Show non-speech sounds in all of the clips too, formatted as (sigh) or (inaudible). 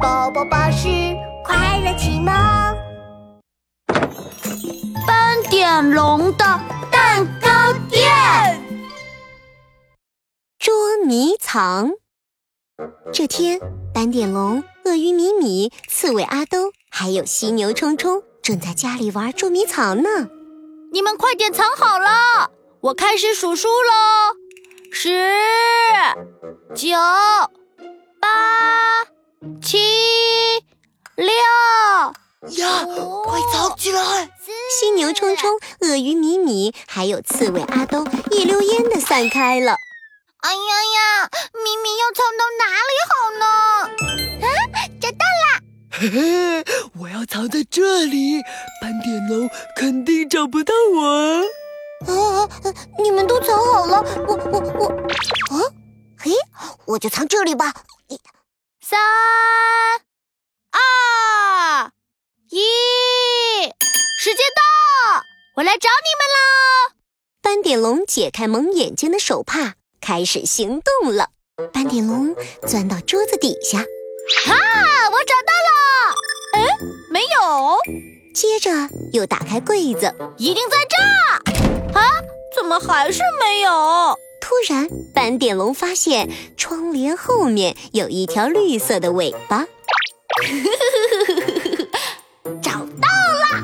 宝宝巴士快乐启蒙。斑点龙的蛋糕店，捉迷藏。这天，斑点龙、鳄鱼米米、刺猬阿兜还有犀牛冲冲正在家里玩捉迷藏呢。你们快点藏好了，我开始数数喽：十、九、八、七、六。呀，快藏起来！犀牛冲冲、鳄鱼米米还有刺猬阿东一溜烟的散开了。哎呀呀，米米要藏到哪里好呢？啊，找到啦！嘿嘿，我要藏在这里，斑点龙肯定找不到我。啊，你们都藏好了，我我我，啊，嘿，我就藏这里吧。三、二、一，时间到，我来找你们了。斑点龙解开蒙眼睛的手帕。开始行动了，斑点龙钻到桌子底下，哈，我找到了，哎，没有，接着又打开柜子，一定在这，啊，怎么还是没有？突然，斑点龙发现窗帘后面有一条绿色的尾巴，(laughs) 找到了，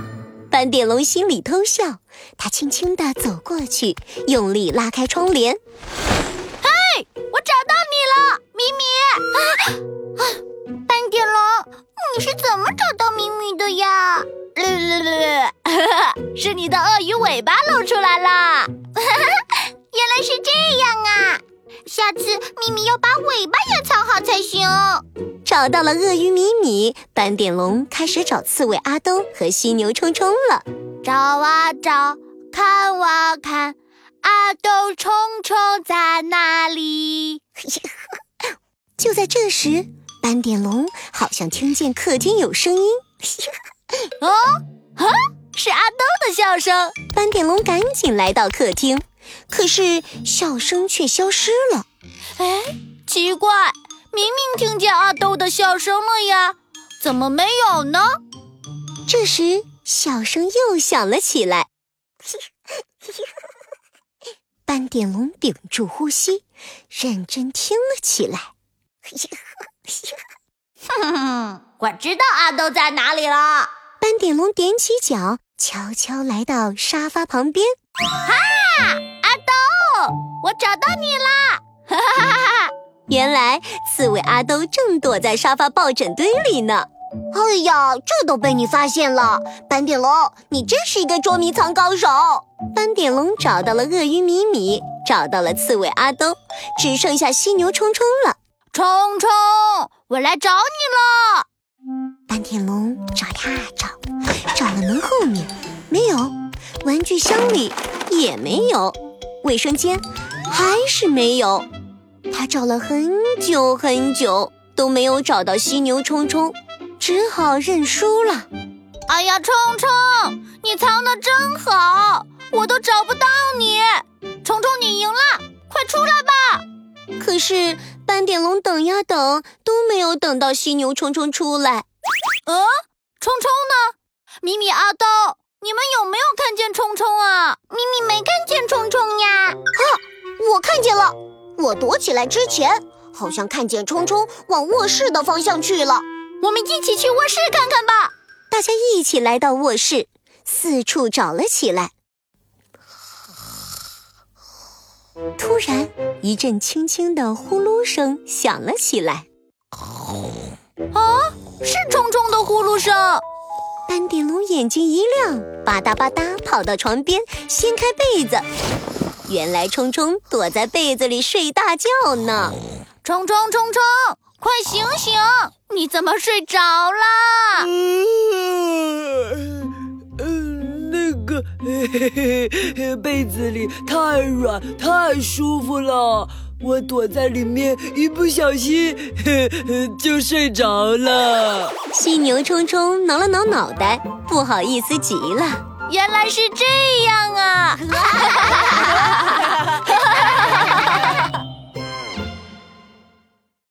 斑点龙心里偷笑，他轻轻地走过去，用力拉开窗帘。嘿我找到你了，咪咪！啊啊！斑点龙，你是怎么找到咪咪的呀？(laughs) 是你的鳄鱼尾巴露出来了。原来是这样啊！下次咪咪要把尾巴也藏好才行。找到了鳄鱼米米，斑点龙开始找刺猬阿东和犀牛冲冲了。找啊找，看啊看。阿东、冲冲在哪里？(laughs) 就在这时，斑点龙好像听见客厅有声音。(laughs) 哦，啊，是阿东的笑声。斑点龙赶紧来到客厅，可是笑声却消失了。哎，奇怪，明明听见阿豆的笑声了呀，怎么没有呢？这时，笑声又响了起来。斑点龙屏住呼吸，认真听了起来。哼哼，我知道阿豆在哪里了。斑点龙踮起脚，悄悄来到沙发旁边。哈，阿兜，我找到你啦！哈哈哈哈！原来刺猬阿兜正躲在沙发抱枕堆里呢。哎呀，这都被你发现了，斑点龙，你真是一个捉迷藏高手。斑点龙找到了鳄鱼米米，找到了刺猬阿兜，只剩下犀牛冲冲了。冲冲，我来找你了。斑点龙找呀找，找了门后面没有，玩具箱里也没有，卫生间还是没有。他找了很久很久，都没有找到犀牛冲冲。只好认输了。哎呀，冲冲，你藏的真好，我都找不到你。冲冲，你赢了，快出来吧！可是斑点龙等呀等，都没有等到犀牛冲冲出来。嗯，冲冲呢？米米、阿兜，你们有没有看见冲冲啊？咪咪没看见我躲起来之前，好像看见冲冲往卧室的方向去了。我们一起去卧室看看吧。大家一起来到卧室，四处找了起来。突然，一阵轻轻的呼噜声响了起来。啊，是冲冲的呼噜声！斑点龙眼睛一亮，吧嗒吧嗒跑到床边，掀开被子。原来冲冲躲在被子里睡大觉呢。冲冲冲冲！快醒醒！你怎么睡着啦？嗯，那个 (laughs) 被子里太软太舒服了，我躲在里面一不小心 (laughs) 就睡着了。犀牛冲冲挠了挠脑袋，不好意思极了。原来是这样啊！(laughs)